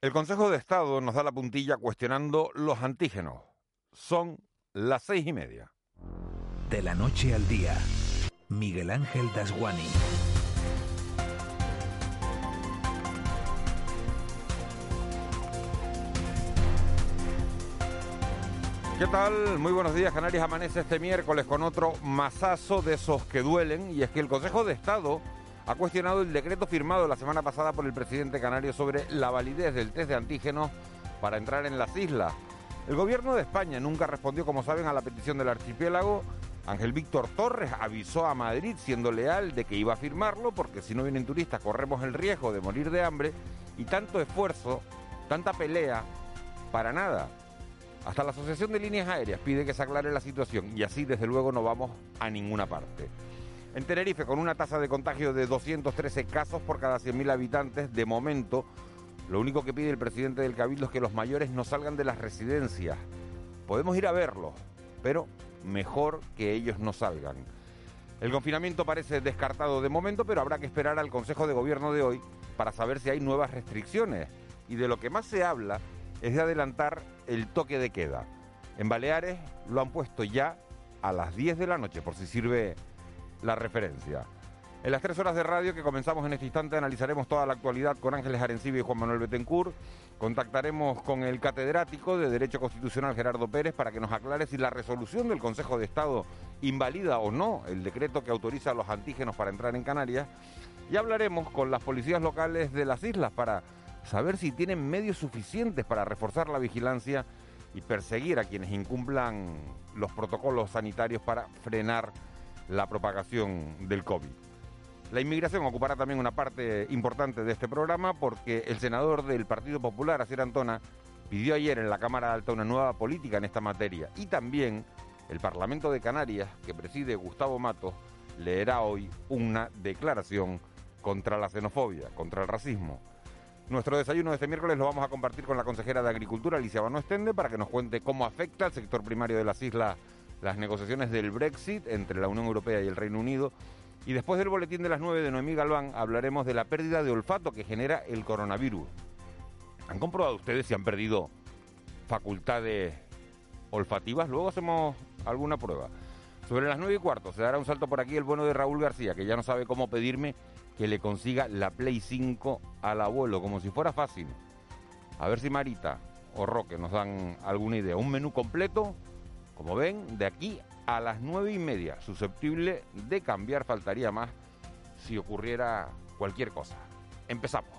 El Consejo de Estado nos da la puntilla cuestionando los antígenos. Son las seis y media. De la noche al día, Miguel Ángel Dasguani. ¿Qué tal? Muy buenos días. Canarias amanece este miércoles con otro masazo de esos que duelen. Y es que el Consejo de Estado ha cuestionado el decreto firmado la semana pasada por el presidente canario sobre la validez del test de antígenos para entrar en las islas. El gobierno de España nunca respondió, como saben, a la petición del archipiélago. Ángel Víctor Torres avisó a Madrid, siendo leal, de que iba a firmarlo, porque si no vienen turistas corremos el riesgo de morir de hambre. Y tanto esfuerzo, tanta pelea, para nada. Hasta la Asociación de Líneas Aéreas pide que se aclare la situación y así desde luego no vamos a ninguna parte. En Tenerife, con una tasa de contagio de 213 casos por cada 100.000 habitantes, de momento, lo único que pide el presidente del Cabildo es que los mayores no salgan de las residencias. Podemos ir a verlos, pero mejor que ellos no salgan. El confinamiento parece descartado de momento, pero habrá que esperar al Consejo de Gobierno de hoy para saber si hay nuevas restricciones. Y de lo que más se habla es de adelantar el toque de queda. En Baleares lo han puesto ya a las 10 de la noche, por si sirve la referencia. En las tres horas de radio que comenzamos en este instante analizaremos toda la actualidad con Ángeles Arencibe y Juan Manuel Betancourt. Contactaremos con el catedrático de Derecho Constitucional Gerardo Pérez para que nos aclare si la resolución del Consejo de Estado invalida o no el decreto que autoriza a los antígenos para entrar en Canarias. Y hablaremos con las policías locales de las islas para saber si tienen medios suficientes para reforzar la vigilancia y perseguir a quienes incumplan los protocolos sanitarios para frenar la propagación del COVID. La inmigración ocupará también una parte importante de este programa porque el senador del Partido Popular, Asier Antona, pidió ayer en la Cámara Alta una nueva política en esta materia y también el Parlamento de Canarias, que preside Gustavo Matos, leerá hoy una declaración contra la xenofobia, contra el racismo. Nuestro desayuno de este miércoles lo vamos a compartir con la consejera de Agricultura, Alicia Bano Estende, para que nos cuente cómo afecta al sector primario de las islas las negociaciones del Brexit entre la Unión Europea y el Reino Unido. Y después del boletín de las 9 de Noemí Galván hablaremos de la pérdida de olfato que genera el coronavirus. ¿Han comprobado ustedes si han perdido facultades olfativas? Luego hacemos alguna prueba. Sobre las 9 y cuarto se dará un salto por aquí el bueno de Raúl García, que ya no sabe cómo pedirme que le consiga la Play 5 al abuelo, como si fuera fácil. A ver si Marita o Roque nos dan alguna idea. Un menú completo, como ven, de aquí a las nueve y media, susceptible de cambiar, faltaría más si ocurriera cualquier cosa. Empezamos.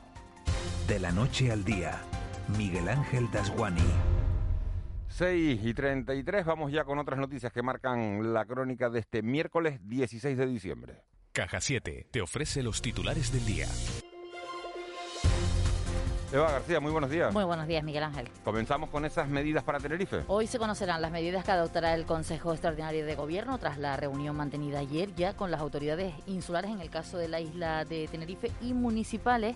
De la noche al día, Miguel Ángel Dasguani. 6 y 33, vamos ya con otras noticias que marcan la crónica de este miércoles 16 de diciembre. Caja 7 te ofrece los titulares del día. Eva García, muy buenos días. Muy buenos días, Miguel Ángel. Comenzamos con esas medidas para Tenerife. Hoy se conocerán las medidas que adoptará el Consejo Extraordinario de Gobierno tras la reunión mantenida ayer ya con las autoridades insulares en el caso de la isla de Tenerife y municipales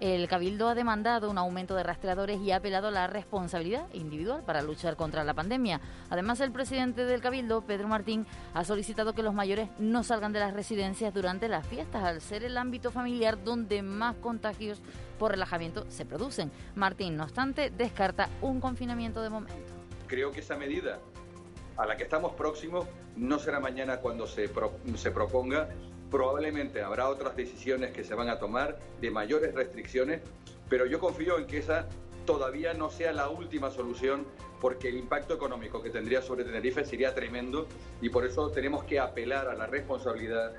el Cabildo ha demandado un aumento de rastreadores y ha apelado a la responsabilidad individual para luchar contra la pandemia. Además, el presidente del Cabildo, Pedro Martín, ha solicitado que los mayores no salgan de las residencias durante las fiestas, al ser el ámbito familiar donde más contagios por relajamiento se producen. Martín, no obstante, descarta un confinamiento de momento. Creo que esa medida a la que estamos próximos no será mañana cuando se, se proponga Probablemente habrá otras decisiones que se van a tomar de mayores restricciones, pero yo confío en que esa todavía no sea la última solución porque el impacto económico que tendría sobre Tenerife sería tremendo y por eso tenemos que apelar a la responsabilidad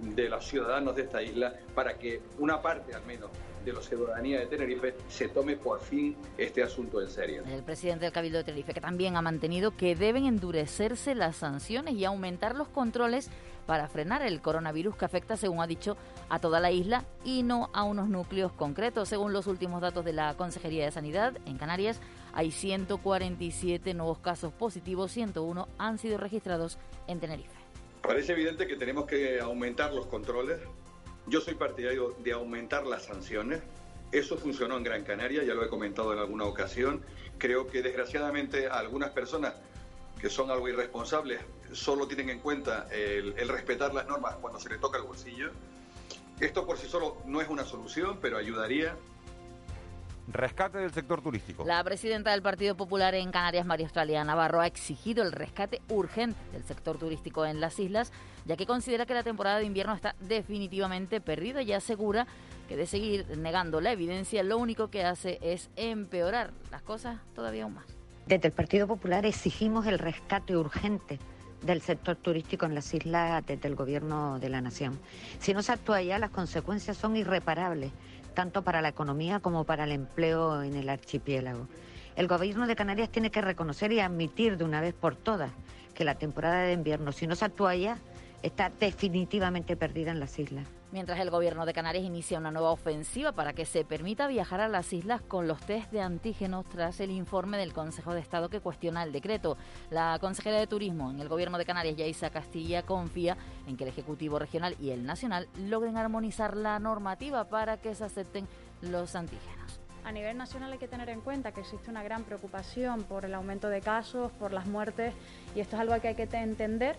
de los ciudadanos de esta isla para que una parte al menos de la ciudadanía de Tenerife se tome por fin este asunto en serio. El presidente del Cabildo de Tenerife que también ha mantenido que deben endurecerse las sanciones y aumentar los controles para frenar el coronavirus que afecta, según ha dicho, a toda la isla y no a unos núcleos concretos. Según los últimos datos de la Consejería de Sanidad, en Canarias hay 147 nuevos casos positivos, 101 han sido registrados en Tenerife. Parece evidente que tenemos que aumentar los controles. Yo soy partidario de aumentar las sanciones. Eso funcionó en Gran Canaria, ya lo he comentado en alguna ocasión. Creo que desgraciadamente algunas personas que son algo irresponsables solo tienen en cuenta el, respetar las normas cuando se le toca el bolsillo. Esto por sí solo no es una solución, pero ayudaría rescate del sector turístico. La presidenta del Partido Popular en Canarias, María Australia Navarro, ha exigido el rescate urgente del sector turístico en las islas, ya que considera que la temporada de invierno está definitivamente perdida y asegura que de seguir negando la evidencia, lo único que hace es empeorar las cosas todavía aún más. Desde el Partido Popular exigimos el rescate urgente del sector turístico en las islas desde el Gobierno de la Nación. Si no se actúa ya, las consecuencias son irreparables, tanto para la economía como para el empleo en el archipiélago. El Gobierno de Canarias tiene que reconocer y admitir de una vez por todas que la temporada de invierno, si no se actúa ya, está definitivamente perdida en las islas mientras el gobierno de Canarias inicia una nueva ofensiva para que se permita viajar a las islas con los test de antígenos tras el informe del Consejo de Estado que cuestiona el decreto. La consejera de Turismo en el gobierno de Canarias, Yaisa Castilla, confía en que el Ejecutivo Regional y el Nacional logren armonizar la normativa para que se acepten los antígenos. A nivel nacional hay que tener en cuenta que existe una gran preocupación por el aumento de casos, por las muertes, y esto es algo que hay que entender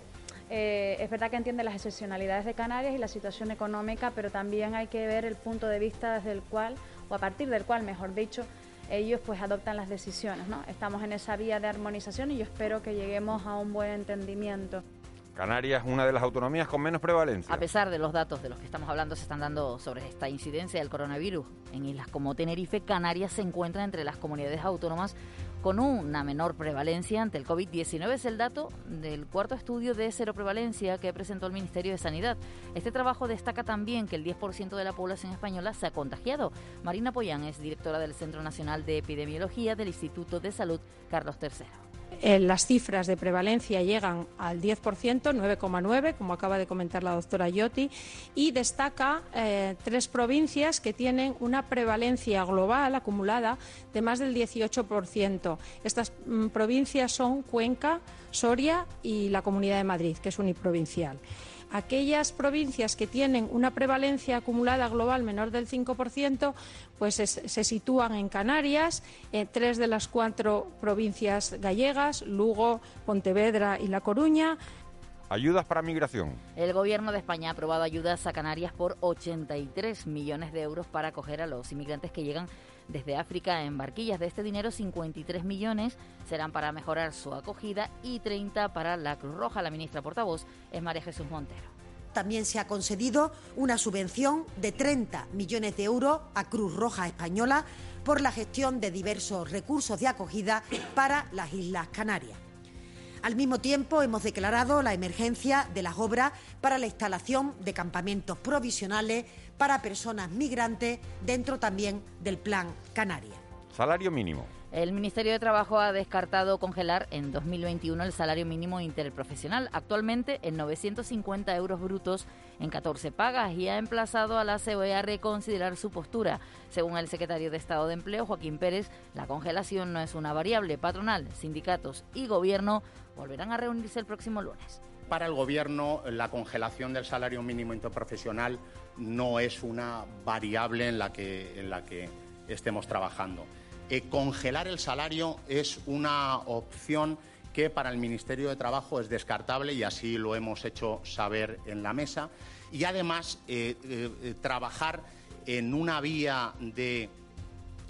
eh, es verdad que entiende las excepcionalidades de Canarias y la situación económica, pero también hay que ver el punto de vista desde el cual, o a partir del cual, mejor dicho, ellos pues adoptan las decisiones. ¿no? Estamos en esa vía de armonización y yo espero que lleguemos a un buen entendimiento. Canarias es una de las autonomías con menos prevalencia. A pesar de los datos de los que estamos hablando se están dando sobre esta incidencia del coronavirus en islas como Tenerife, Canarias se encuentra entre las comunidades autónomas con una menor prevalencia ante el COVID-19. Es el dato del cuarto estudio de cero prevalencia que presentó el Ministerio de Sanidad. Este trabajo destaca también que el 10% de la población española se ha contagiado. Marina Poyán es directora del Centro Nacional de Epidemiología del Instituto de Salud Carlos III. Eh, las cifras de prevalencia llegan al 10%, 9,9, como acaba de comentar la doctora Yotti, y destaca eh, tres provincias que tienen una prevalencia global acumulada de más del 18%. Estas mm, provincias son Cuenca, Soria y la Comunidad de Madrid, que es uniprovincial aquellas provincias que tienen una prevalencia acumulada global menor del 5%, pues se sitúan en Canarias, en tres de las cuatro provincias gallegas, Lugo, Pontevedra y La Coruña, Ayudas para migración. El Gobierno de España ha aprobado ayudas a Canarias por 83 millones de euros para acoger a los inmigrantes que llegan desde África en barquillas. De este dinero, 53 millones serán para mejorar su acogida y 30 para la Cruz Roja. La ministra portavoz es María Jesús Montero. También se ha concedido una subvención de 30 millones de euros a Cruz Roja Española por la gestión de diversos recursos de acogida para las Islas Canarias. Al mismo tiempo, hemos declarado la emergencia de las obras para la instalación de campamentos provisionales para personas migrantes dentro también del Plan Canarias. Salario mínimo. El Ministerio de Trabajo ha descartado congelar en 2021 el salario mínimo interprofesional, actualmente en 950 euros brutos en 14 pagas, y ha emplazado a la COE a reconsiderar su postura. Según el secretario de Estado de Empleo, Joaquín Pérez, la congelación no es una variable. Patronal, sindicatos y gobierno volverán a reunirse el próximo lunes. Para el Gobierno, la congelación del salario mínimo interprofesional no es una variable en la que, estemos trabajando. Eh, congelar el salario es una opción que para el Ministerio de Trabajo es descartable y así lo hemos hecho saber en la mesa. Y además, eh, eh, trabajar en una vía de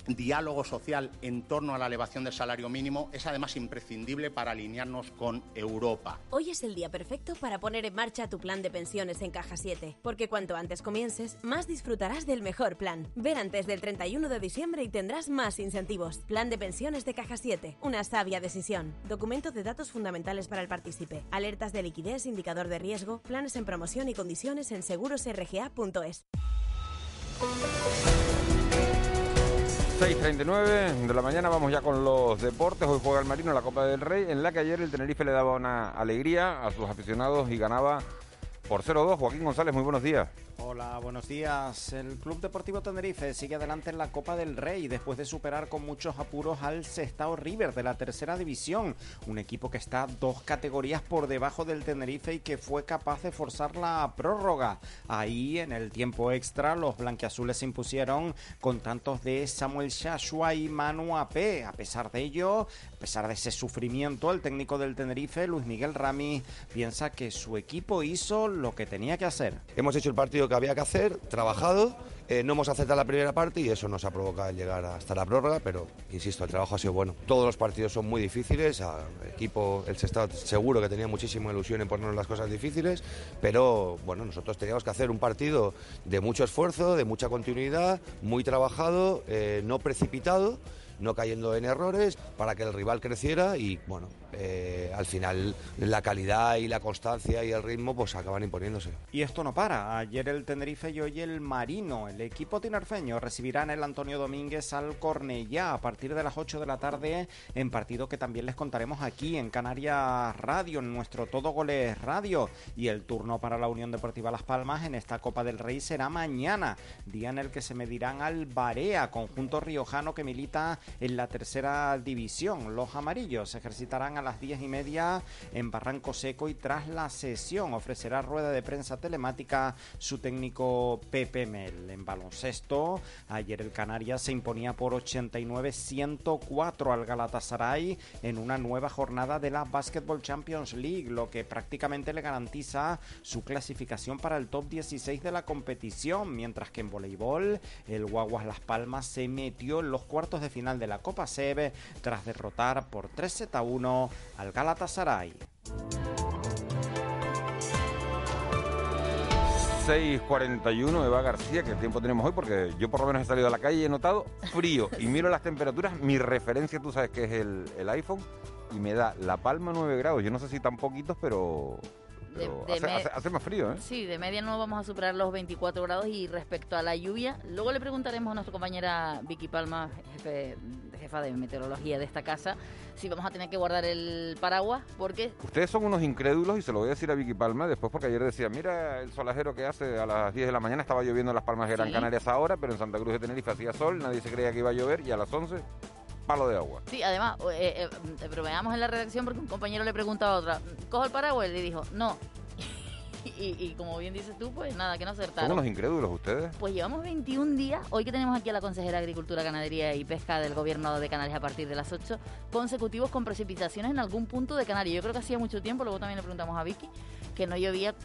diálogo social en torno a la elevación del salario mínimo es además imprescindible para alinearnos con Europa. Hoy es el día perfecto para poner en marcha tu plan de pensiones en Caja 7, porque cuanto antes comiences, más disfrutarás del mejor plan. Ver antes del 31 de diciembre y tendrás más incentivos. Plan de pensiones de Caja 7, una sabia decisión. Documento de datos fundamentales para el partícipe. Alertas de liquidez, indicador de riesgo, planes en promoción y condiciones en segurosrga.es. 6.39 de la mañana vamos ya con los deportes. Hoy juega el Marino la Copa del Rey, en la que ayer el Tenerife le daba una alegría a sus aficionados y ganaba por 0-2. Joaquín González, muy buenos días. Hola, buenos días. El Club Deportivo Tenerife sigue adelante en la Copa del Rey después de superar con muchos apuros al Sestao River de la tercera división, un equipo que está dos categorías por debajo del Tenerife y que fue capaz de forzar la prórroga. Ahí en el tiempo extra los blanquiazules se impusieron con tantos de Samuel Shashua y Manu Ape. A pesar de ello, a pesar de ese sufrimiento, el técnico del Tenerife, Luis Miguel Rami, piensa que su equipo hizo lo que tenía que hacer. Hemos hecho el partido que había que hacer, trabajado, eh, no hemos aceptado la primera parte y eso nos ha provocado llegar hasta la prórroga, pero insisto, el trabajo ha sido bueno. Todos los partidos son muy difíciles, el equipo, el Sestao seguro que tenía muchísima ilusión en ponernos las cosas difíciles, pero bueno, nosotros teníamos que hacer un partido de mucho esfuerzo, de mucha continuidad, muy trabajado, eh, no precipitado no cayendo en errores para que el rival creciera y bueno, eh, al final la calidad y la constancia y el ritmo pues acaban imponiéndose. Y esto no para. Ayer el Tenerife y hoy el Marino. El equipo tinerfeño recibirá en el Antonio Domínguez al Cornellá a partir de las 8 de la tarde en partido que también les contaremos aquí en Canarias Radio, en nuestro Todo Goles Radio. Y el turno para la Unión Deportiva Las Palmas en esta Copa del Rey será mañana, día en el que se medirán al Barea, conjunto riojano que milita en la tercera división. Los amarillos se ejercitarán a las diez y media en Barranco Seco y tras la sesión ofrecerá rueda de prensa telemática su técnico Pepe Mel. En baloncesto, ayer el Canarias se imponía por 89-104 al Galatasaray en una nueva jornada de la Basketball Champions League, lo que prácticamente le garantiza su clasificación para el top 16 de la competición, mientras que en voleibol el Guaguas Las Palmas se metió en los cuartos de final de la Copa Sebe tras derrotar por 3 z 1 al Galatasaray. 6.41 Eva García, que tiempo tenemos hoy, porque yo por lo menos he salido a la calle y he notado frío y miro las temperaturas, mi referencia tú sabes que es el, el iPhone y me da La Palma 9 grados, yo no sé si tan poquitos, pero hace, más frío, ¿eh? Sí, de media no vamos a superar los 24 grados y respecto a la lluvia, luego le preguntaremos a nuestra compañera Vicky Palma, jefe, jefa de meteorología de esta casa, si vamos a tener que guardar el paraguas, porque... Ustedes son unos incrédulos y se lo voy a decir a Vicky Palma después porque ayer decía, mira el solajero que hace a las 10 de la mañana, estaba lloviendo en Las Palmas de Gran Canarias ahora, pero en Santa Cruz de Tenerife hacía sol, nadie se creía que iba a llover y a las 11 palo de agua. Sí, además, eh, eh, bromeamos en la redacción porque un compañero le preguntaba a otra, ¿cojo el paraguas? Y le dijo, no. y, como bien dices tú, pues nada, que no acertaron. ¿Son unos incrédulos ustedes? Pues llevamos 21 días, hoy que tenemos aquí a la consejera de Agricultura, Ganadería y Pesca del Gobierno de Canarias a partir de las 8, consecutivos con precipitaciones en algún punto de Canarias. Yo creo que hacía mucho tiempo, luego también le preguntamos a Vicky, que no llovía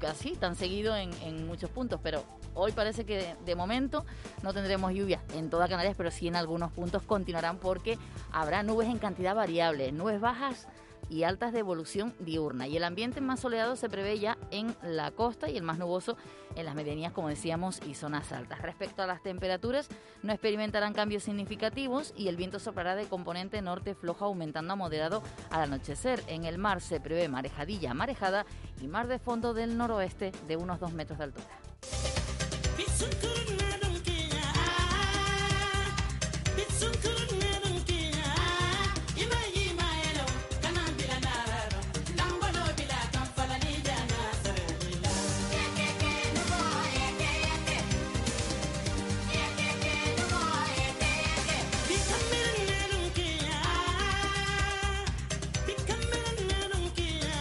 casi tan seguido en, en muchos puntos, pero hoy parece que de, momento no tendremos lluvia en toda Canarias, pero sí en algunos puntos continuarán porque habrá nubes en cantidad variable, nubes bajas y altas de evolución diurna. Y el ambiente más soleado se prevé ya en la costa y el más nuboso en las medianías, como decíamos, y zonas altas. Respecto a las temperaturas, no experimentarán cambios significativos y el viento soplará de componente norte flojo, aumentando a moderado al anochecer. En el mar se prevé marejadilla, marejada y mar de fondo del noroeste de unos 2 metros de altura.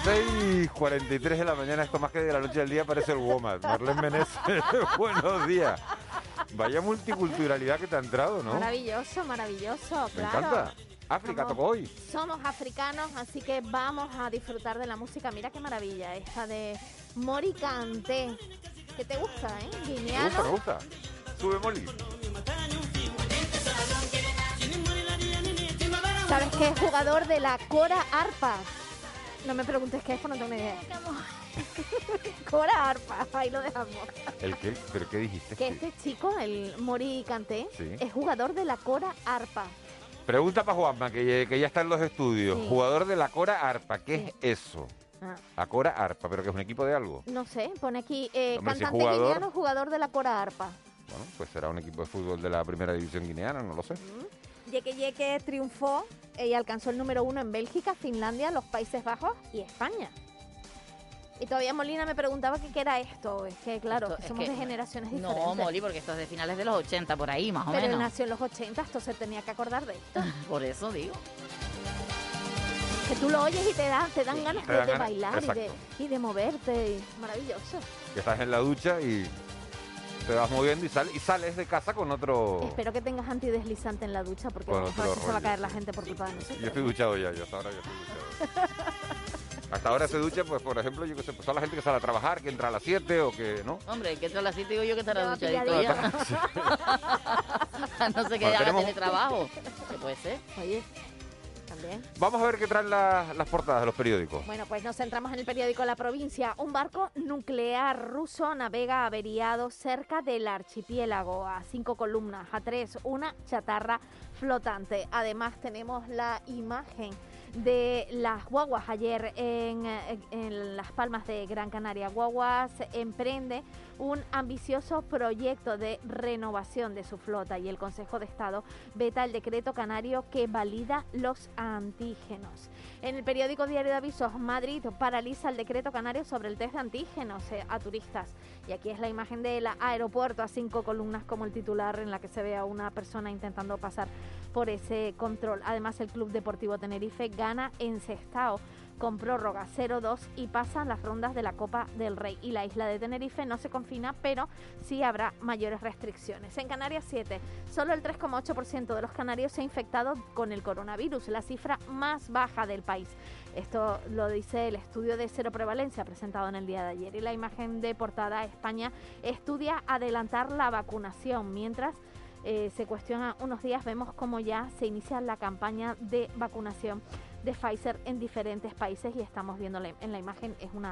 6.43 de la mañana, esto más que de la noche al día parece el WOMAD. Marlene Meneses, buenos días. Vaya multiculturalidad que te ha entrado, ¿no? Maravilloso, maravilloso, Me encanta. África tocó hoy. Somos africanos, así que vamos a disfrutar de la música. Mira qué maravilla, esta de Mori Cante. Que te gusta, ¿eh? Guineano. Me gusta, me gusta. Sube Moli. ¿Sabes qué es jugador de la Cora Arpa? No me preguntes qué es, porque no tengo ni idea. Cora Arpa, ahí lo dejamos. ¿El qué? ¿Pero qué dijiste? Que este chico, el Mori Canté, es jugador de la Cora Arpa. Pregunta para Juanma, que, ya está en los estudios. Jugador de la Cora Arpa, ¿qué es eso? Ah. La Cora Arpa, pero que es un equipo de algo. No sé, pone aquí eh, cantante guineano, jugador de la Cora Arpa. Bueno, pues será un equipo de fútbol de la primera división guineana, no lo sé. Yeque Yeque triunfó y alcanzó el número uno en Bélgica, Finlandia, los Países Bajos y España. Y todavía Molina me preguntaba qué era esto. Es que, claro, somos de generaciones diferentes. No, Moli, porque esto es de finales de los 80, por ahí, más o menos. Pero nació en los 80, esto se tenía que acordar de esto. por eso digo. Que tú lo oyes y te, da, te dan ganas de, bailar y de, y de, moverte. Maravilloso. Que estás en la ducha y te vas moviendo y, y sales de casa con otro... Espero que tengas antideslizante en la ducha porque a veces se va a caer la gente por culpa de nosotros. Yo estoy duchado ya, yo hasta ahora ya estoy duchado. Hasta ahora se ducha, pues por ejemplo, yo que sé, pues toda la gente que sale a trabajar, que entra a las 7 o que, ¿no? Hombre, que entra a las 7 digo yo que estará a duchadito ya. no sé qué Bueno, haga tenemos- teletrabajo. ¿Qué puede ser? Oye, también. Vamos a ver qué traen la- las portadas de los periódicos. Bueno, pues nos centramos en el periódico La Provincia. Un barco nuclear ruso navega averiado cerca del archipiélago a cinco columnas, a tres, una chatarra flotante. Además tenemos la imagen de las guaguas ayer en, en Las Palmas de Gran Canaria. Guaguas emprende un ambicioso proyecto de renovación de su flota y el Consejo de Estado veta el decreto canario que valida los antígenos. En el periódico Diario de Avisos, Madrid paraliza el decreto canario sobre el test de antígenos eh, a turistas. Y aquí es la imagen del aeropuerto a cinco columnas como el titular en la que se ve a una persona intentando pasar por ese control. Además, el Club Deportivo Tenerife gana en Sestao con prórroga 0-2 y pasan las rondas de la Copa del Rey. Y la isla de Tenerife no se confina, pero sí habrá mayores restricciones. En Canarias 7, solo el 3,8% de los canarios se ha infectado con el coronavirus, la cifra más baja del país. Esto lo dice el estudio de cero prevalencia presentado en el día de ayer. Y la imagen de portada España estudia adelantar la vacunación, mientras eh, se cuestiona unos días, vemos cómo ya se inicia la campaña de vacunación de Pfizer en diferentes países y estamos viendo en la imagen, es un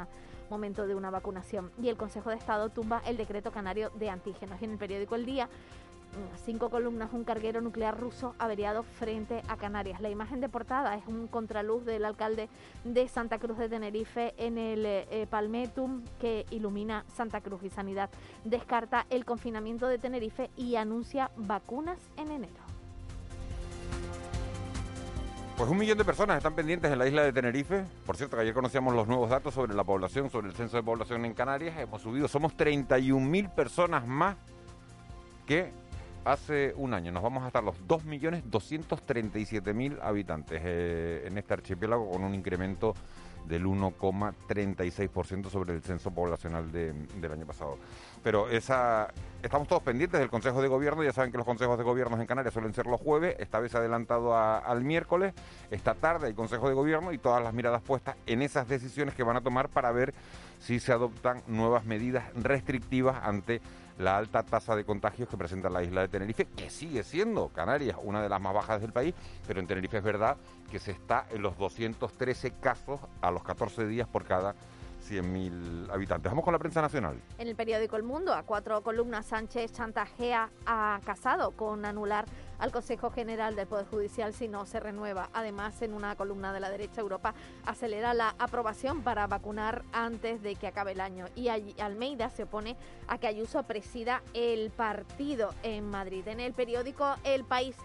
momento de una vacunación. Y el Consejo de Estado tumba el decreto canario de antígenos. Y en el periódico El Día, mm, cinco columnas, un carguero nuclear ruso averiado frente a Canarias. La imagen de portada es un contraluz del alcalde de Santa Cruz de Tenerife en el eh, Palmetum que ilumina Santa Cruz y Sanidad. Descarta el confinamiento de Tenerife y anuncia vacunas en enero. Pues un millón de personas están pendientes en la isla de Tenerife. Por cierto, que ayer conocíamos los nuevos datos sobre la población, sobre el censo de población en Canarias. Hemos subido, somos 31.000 personas más que hace un año. Nos vamos hasta los 2.237.000 habitantes eh, en este archipiélago con un incremento del 1,36% sobre el censo poblacional de- del año pasado. Pero esa estamos todos pendientes del Consejo de Gobierno. Ya saben que los consejos de gobierno en Canarias suelen ser los jueves. Esta vez adelantado al miércoles. Esta tarde hay Consejo de Gobierno y todas las miradas puestas en esas decisiones que van a tomar para ver si se adoptan nuevas medidas restrictivas ante la alta tasa de contagios que presenta la isla de Tenerife, que sigue siendo Canarias una de las más bajas del país, pero en Tenerife es verdad que se está en los 213 casos a los 14 días por cada 100.000 habitantes. Vamos con la prensa nacional. En el periódico El Mundo, a cuatro columnas, Sánchez chantajea a Casado con anular al Consejo General del Poder Judicial si no se renueva. Además, en una columna de la derecha, Europa acelera la aprobación para vacunar antes de que acabe el año. Y Almeida se opone a que Ayuso presida el partido en Madrid. En el periódico El País.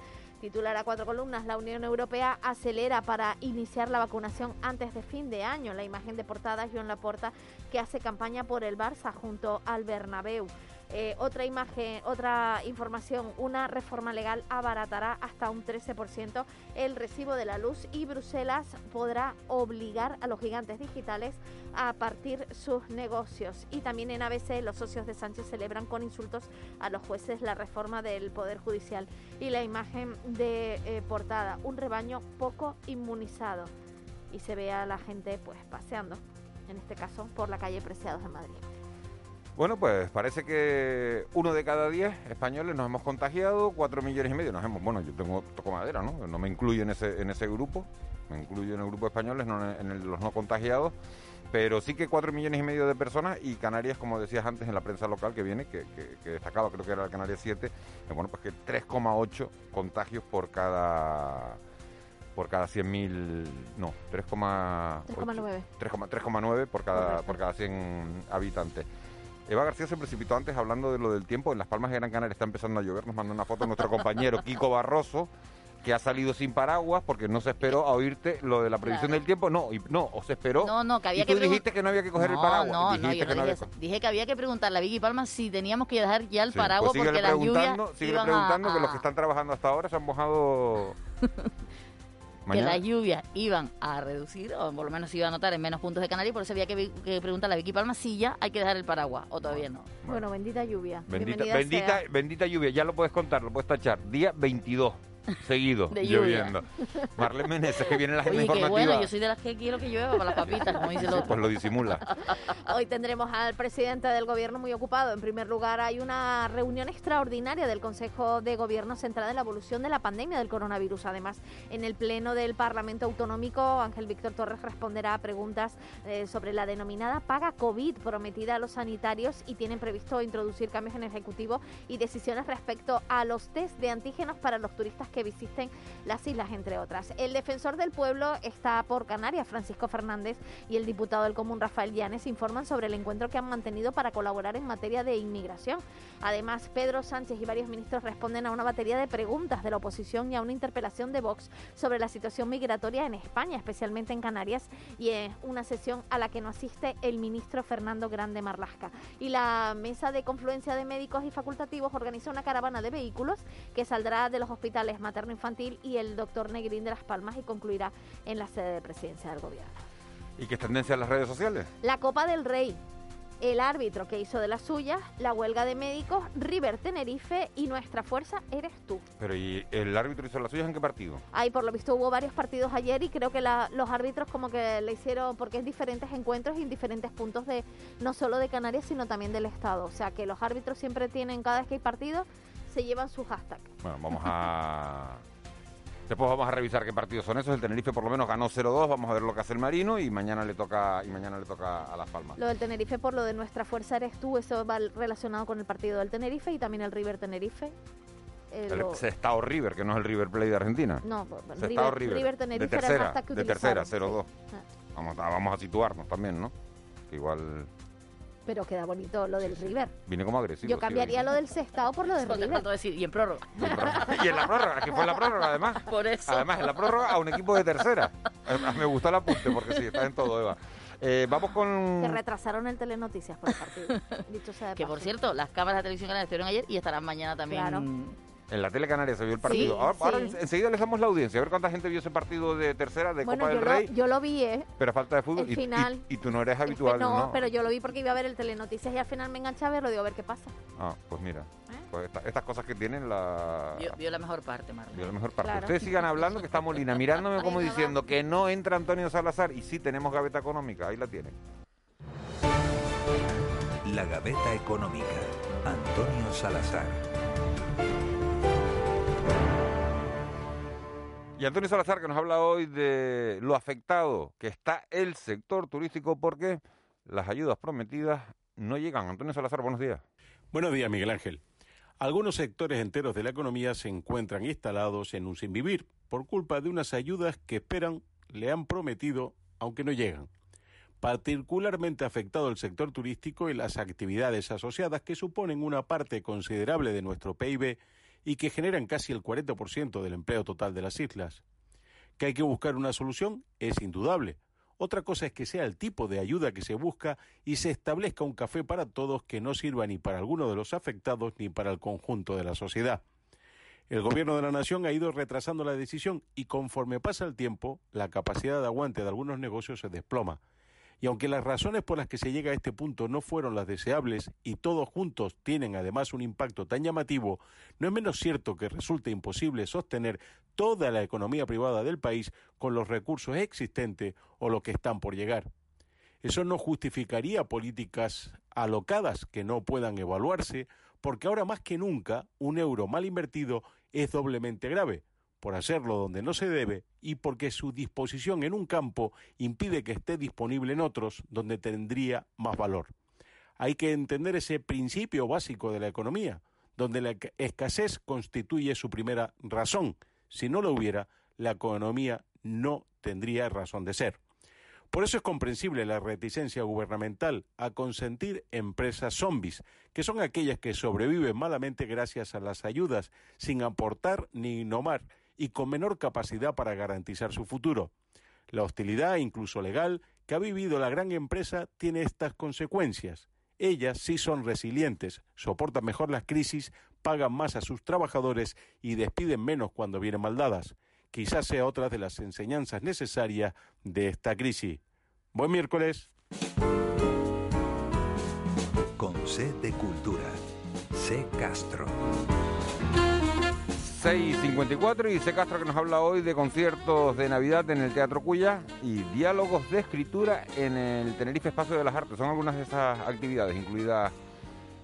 Titular a cuatro columnas, la Unión Europea acelera para iniciar la vacunación antes de fin de año. La imagen de portada es Joan Laporta que hace campaña por el Barça junto al Bernabéu. Eh, otra imagen, otra información, una reforma legal abaratará hasta un 13% el recibo de la luz y Bruselas podrá obligar a los gigantes digitales a partir sus negocios. Y también en ABC los socios de Sánchez celebran con insultos a los jueces la reforma del Poder Judicial. Y la imagen de eh, portada, un rebaño poco inmunizado. Y se ve a la gente pues paseando, en este caso por la calle Preciados de Madrid. Bueno, pues parece que uno de cada diez españoles nos hemos contagiado, cuatro millones y medio nos hemos, bueno, yo tengo toco madera, ¿no? No me incluyo en ese, en ese grupo, me incluyo en el grupo de españoles, no en, el de los no contagiados, pero sí que cuatro millones y medio de personas y Canarias, como decías antes en la prensa local que viene, que, que- que destacaba, creo que era el Canarias 7, que bueno, pues que 3,8 contagios por cada por cada 100.000, no, 3,8 3,9. 3,9 3,9 por cada, por cada 100 habitantes. Eva García se precipitó antes hablando de lo del tiempo. En Las Palmas de Gran Canaria está empezando a llover. Nos mandó una foto nuestro compañero Kiko Barroso, que ha salido sin paraguas porque no se esperó a oírte lo de la previsión Claro. del tiempo. No, y, no, o se esperó. No, no, que había y tú que dijiste que no había que coger el No, paraguas. No, no, Dijiste yo que no había dije eso. Dije que había que preguntarle a Vicky Palma si teníamos que dejar ya el Sí, paraguas pues porque síguele las lluvias preguntando, a- preguntando que los que están trabajando hasta ahora se han mojado. que las lluvias iban a reducir, o por lo menos se iba a notar en menos puntos de Canarias, por eso había que, preguntarle a Vicky Palma si ya hay que dejar el paraguas, o todavía no. Bueno, bendita lluvia. Bendita, bendita, bendita lluvia, ya lo puedes contar, lo puedes tachar. Día 22. Seguido De lloviendo. Marlene Meneses, que viene la qué informativa. bueno, yo soy de las que quiero que llueva para las papitas, como dice el otro. Pues lo disimula. Hoy tendremos al presidente del gobierno muy ocupado. En primer lugar, hay una reunión extraordinaria del Consejo de Gobierno centrada en la evolución de la pandemia del coronavirus. Además, en el Pleno del Parlamento Autonómico, Ángel Víctor Torres responderá a preguntas eh, sobre la denominada paga COVID prometida a los sanitarios y tienen previsto introducir cambios en el Ejecutivo y decisiones respecto a los test de antígenos para los turistas que visiten las islas, entre otras. El defensor del pueblo está por Canarias, Francisco Fernández, y el diputado del Común, Rafael Llanes, informan sobre el encuentro que han mantenido para colaborar en materia de inmigración. Además, Pedro Sánchez y varios ministros responden a una batería de preguntas de la oposición y a una interpelación de Vox sobre la situación migratoria en España, especialmente en Canarias, y en una sesión a la que no asiste el ministro Fernando Grande Marlasca. Y la Mesa de Confluencia de Médicos y Facultativos organiza una caravana de vehículos que saldrá de los hospitales materno-infantil y el doctor Negrín de Las Palmas y concluirá en la sede de presidencia del gobierno. ¿Y qué es tendencia en las redes sociales? La Copa del Rey, el árbitro que hizo de las suyas, la huelga de médicos, River Tenerife y nuestra fuerza eres tú. Pero ¿y el árbitro hizo las suyas en qué partido? Ahí por lo visto hubo varios partidos ayer y creo que la- los árbitros como que le hicieron, porque es diferentes encuentros y en diferentes puntos de, no solo de Canarias, sino también del Estado. O sea que los árbitros siempre tienen, cada vez que hay partido, se llevan su hashtag. Bueno, vamos a... Después vamos a revisar qué partidos son esos. El Tenerife por lo menos ganó 0-2. Vamos a ver lo que hace el Marino y mañana le toca y mañana le toca a Las Palmas. Lo del Tenerife por lo de nuestra fuerza eres tú, eso va relacionado con el partido del Tenerife y también el River Tenerife. Eh, El lo- Sestao River, que no es el River Play de Argentina. No, pues, Sestao River- River. River Tenerife de era el tercera, hashtag que de tercera, utilizaron, 0-2. sí. Ah. Vamos, a- vamos a situarnos también, ¿no? Que igual Pero queda bonito lo del River. viene como agresivo. Yo sí, cambiaría lo del Sestao por lo del River. decir, y en prórroga. y en la prórroga, que fue en la prórroga además. Por eso. Además, en la prórroga a un equipo de tercera. Me gustó el apunte porque sí, está en todo, Eva. Eh, vamos con... Que retrasaron el Telenoticias por el partido. Dicho sea de Que por cierto, las cámaras de televisión canarias estuvieron ayer y estarán mañana también. Claro. En la tele canaria se vio el partido. ahora ahora sí. en- enseguida les damos la audiencia, a ver cuánta gente vio ese partido de tercera, de Bueno, Copa yo del lo, Rey. yo lo vi, ¿eh? Pero a falta de fútbol. el y- final. Y, tú no eres habitual, no, ¿no? pero yo lo vi porque iba a ver el Telenoticias y al final me enganché a verlo. Digo, a ver qué pasa. Ah, pues mira. ¿Eh? Pues esta- estas cosas que tienen la... Vio, vio la mejor parte, Marlene. Vio la mejor parte. Claro. Ustedes sigan hablando que está Molina mirándome como diciendo que no entra Antonio Salazar y sí tenemos gaveta económica, ahí la tienen. La Gaveta Económica. Antonio Salazar. Y Antonio Salazar que nos habla hoy de lo afectado que está el sector turístico porque las ayudas prometidas no llegan. Antonio Salazar, buenos días. Buenos días, Miguel Ángel. Algunos sectores enteros de la economía se encuentran instalados en un sinvivir por culpa de unas ayudas que esperan, le han prometido, aunque no llegan. Particularmente afectado el sector turístico y las actividades asociadas que suponen una parte considerable de nuestro PIB y que generan casi el 40% del empleo total de las islas. Que hay que buscar una solución es indudable. Otra cosa es que sea el tipo de ayuda que se busca y se establezca un café para todos que no sirva ni para alguno de los afectados ni para el conjunto de la sociedad. El gobierno de la nación ha ido retrasando la decisión y conforme pasa el tiempo, la capacidad de aguante de algunos negocios se desploma. Y aunque las razones por las que se llega a este punto no fueron las deseables y todos juntos tienen además un impacto tan llamativo, no es menos cierto que resulta imposible sostener toda la economía privada del país con los recursos existentes o los que están por llegar. Eso no justificaría políticas alocadas que no puedan evaluarse, porque ahora más que nunca un euro mal invertido es doblemente grave, por hacerlo donde no se debe y porque su disposición en un campo impide que esté disponible en otros donde tendría más valor. Hay que entender ese principio básico de la economía, donde la escasez constituye su primera razón. Si no lo hubiera, la economía no tendría razón de ser. Por eso es comprensible la reticencia gubernamental a consentir empresas zombies, que son aquellas que sobreviven malamente gracias a las ayudas, sin aportar ni innovar y con menor capacidad para garantizar su futuro. La hostilidad, incluso legal, que ha vivido la gran empresa tiene estas consecuencias. Ellas sí son resilientes, soportan mejor las crisis, pagan más a sus trabajadores y despiden menos cuando vienen maldadas. Quizás sea otra de las enseñanzas necesarias de esta crisis. Buen miércoles. Con C de Cultura. C Castro. 6.54 y dice Castro que nos habla hoy de conciertos de Navidad en el Teatro Cuya y diálogos de escritura en el Tenerife Espacio de las Artes. Son algunas de esas actividades incluidas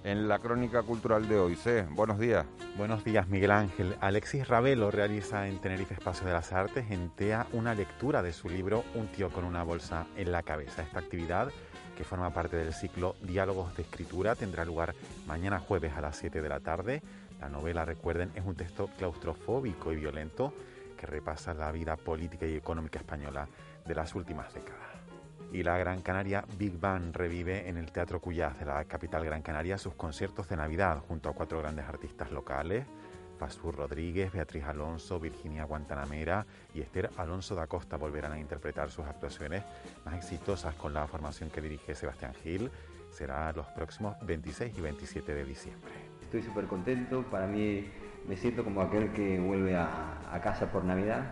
en la crónica cultural de hoy. C, buenos días. Buenos días, Miguel Ángel. Alexis Ravelo realiza en Tenerife Espacio de las Artes en TEA una lectura de su libro Un tío con una bolsa en la cabeza. Esta actividad, que forma parte del ciclo Diálogos de Escritura, tendrá lugar mañana jueves a las 7 de la tarde. La novela, recuerden, es un texto claustrofóbico y violento que repasa la vida política y económica española de las últimas décadas y la Gran Canaria Big Band revive en el Teatro Cuyaz de la capital Gran Canaria sus conciertos de Navidad junto a cuatro grandes artistas locales, Fasur Rodríguez, Beatriz Alonso, Virginia Guantanamera y Esther Alonso da Costa volverán a interpretar sus actuaciones más exitosas con la formación que dirige Sebastián Gil. Será los próximos 26 y 27 de diciembre. Estoy súper contento, para mí me siento como aquel que vuelve a, casa por Navidad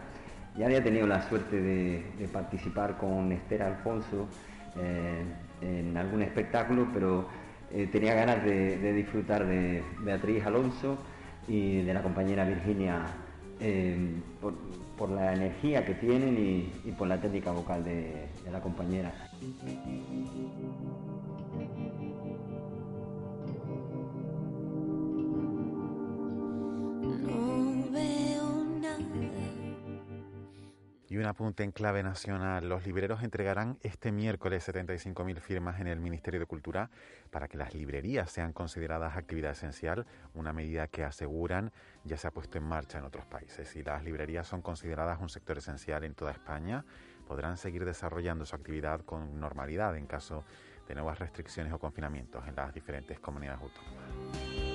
ya había tenido la suerte de, participar con Esther Alfonso eh, en algún espectáculo, pero eh, tenía ganas de, disfrutar de Beatriz Alonso y de la compañera Virginia eh, por, la energía que tienen y, por la técnica vocal de la compañera. Y un apunte en clave nacional. Los libreros entregarán este miércoles 75.000 firmas en el Ministerio de Cultura para que las librerías sean consideradas actividad esencial, una medida que aseguran ya se ha puesto en marcha en otros países. Si las librerías son consideradas un sector esencial en toda España, podrán seguir desarrollando su actividad con normalidad en caso de nuevas restricciones o confinamientos en las diferentes comunidades autónomas.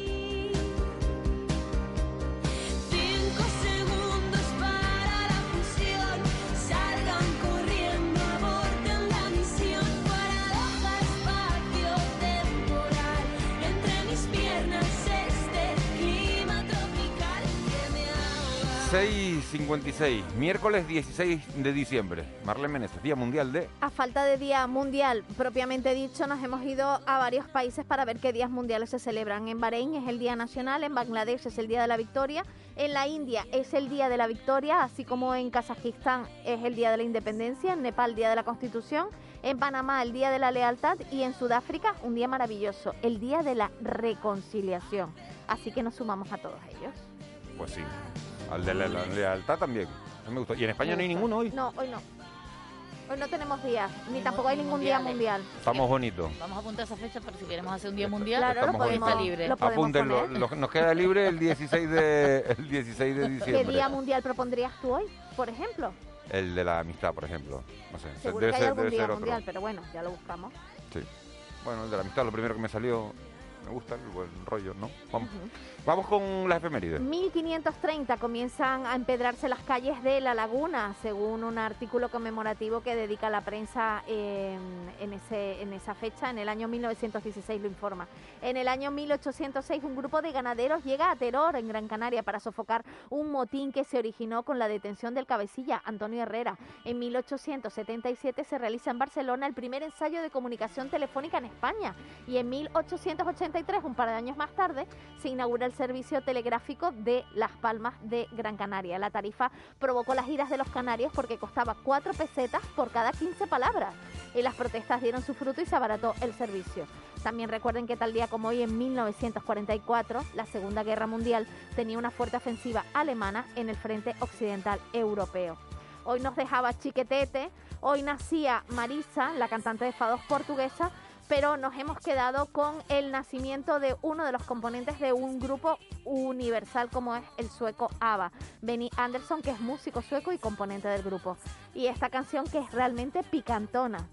Y 56, miércoles 16 de diciembre. Marlene Meneses, Día Mundial de... A falta de Día Mundial, propiamente dicho, nos hemos ido a varios países para ver qué días mundiales se celebran. En Bahrein es el Día Nacional, en Bangladesh es el Día de la Victoria, en la India es el Día de la Victoria, así como en Kazajistán es el Día de la Independencia, en Nepal el Día de la Constitución, en Panamá el Día de la Lealtad y en Sudáfrica un día maravilloso, el Día de la Reconciliación. Así que nos sumamos a todos ellos. Pues sí. Al de la, lealtad también. me gustó. ¿Y en España no hay ninguno hoy? No, hoy no. Hoy no tenemos día, ni tampoco hay ningún día mundial. Estamos bonitos. Vamos a apuntar esa fecha para si queremos hacer un día mundial. Claro, lo podemos, libre. Apúntenlo. nos queda libre el 16 de, el 16 de diciembre. ¿Qué día mundial propondrías tú hoy, por ejemplo? El de la amistad, por ejemplo. No sé. Seguro debe que hay algún día mundial, pero bueno, ya lo buscamos. Sí. Bueno, el de la amistad, lo primero que me salió me gusta el buen rollo, ¿no? Vamos, Vamos con las efemérides. 1530 comienzan a empedrarse las calles de La Laguna, según un artículo conmemorativo que dedica la prensa en, ese, en esa fecha, en el año 1916 lo informa. En el año 1806 un grupo de ganaderos llega a Teror, en Gran Canaria, para sofocar un motín que se originó con la detención del cabecilla, Antonio Herrera. En 1877 se realiza en Barcelona el primer ensayo de comunicación telefónica en España y en 1883, un par de años más tarde, se inaugura el servicio telegráfico de Las Palmas de Gran Canaria. La tarifa provocó las iras de los canarios porque costaba cuatro pesetas por cada 15 palabras. Y las protestas dieron su fruto y se abarató el servicio. También recuerden que tal día como hoy, en 1944, la Segunda Guerra Mundial tenía una fuerte ofensiva alemana en el frente occidental europeo. Hoy nos dejaba Chiquetete, hoy nacía Marisa, la cantante de fados portuguesa, pero nos hemos quedado con el nacimiento de uno de los componentes de un grupo universal como es el sueco ABBA, Benny Anderson, que es músico sueco y componente del grupo. Y esta canción que es realmente picantona.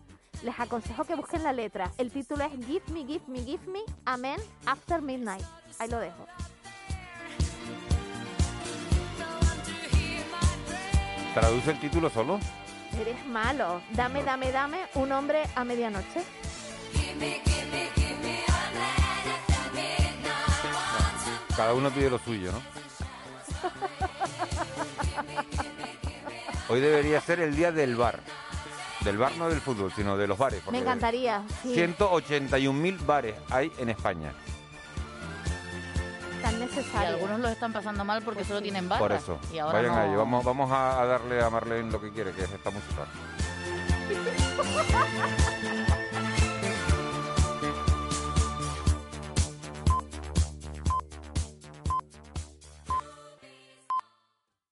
Les aconsejo que busquen la letra. El título es Give Me, Give Me, Give Me, Amen After Midnight. Ahí lo dejo. ¿Traduce el título solo? Eres malo. Dame, dame, dame un hombre a medianoche. Cada uno pide lo suyo, ¿no? Hoy debería ser el día del bar. Del bar no del fútbol, sino de los bares. Me encantaría. 181.000 bares hay en España. Tan necesario. Y algunos lo están pasando mal porque solo tienen barras. Por eso. Y ahora Vayan no- ahí, vamos, vamos a, a darle a Marlene lo que quiere, que es esta música.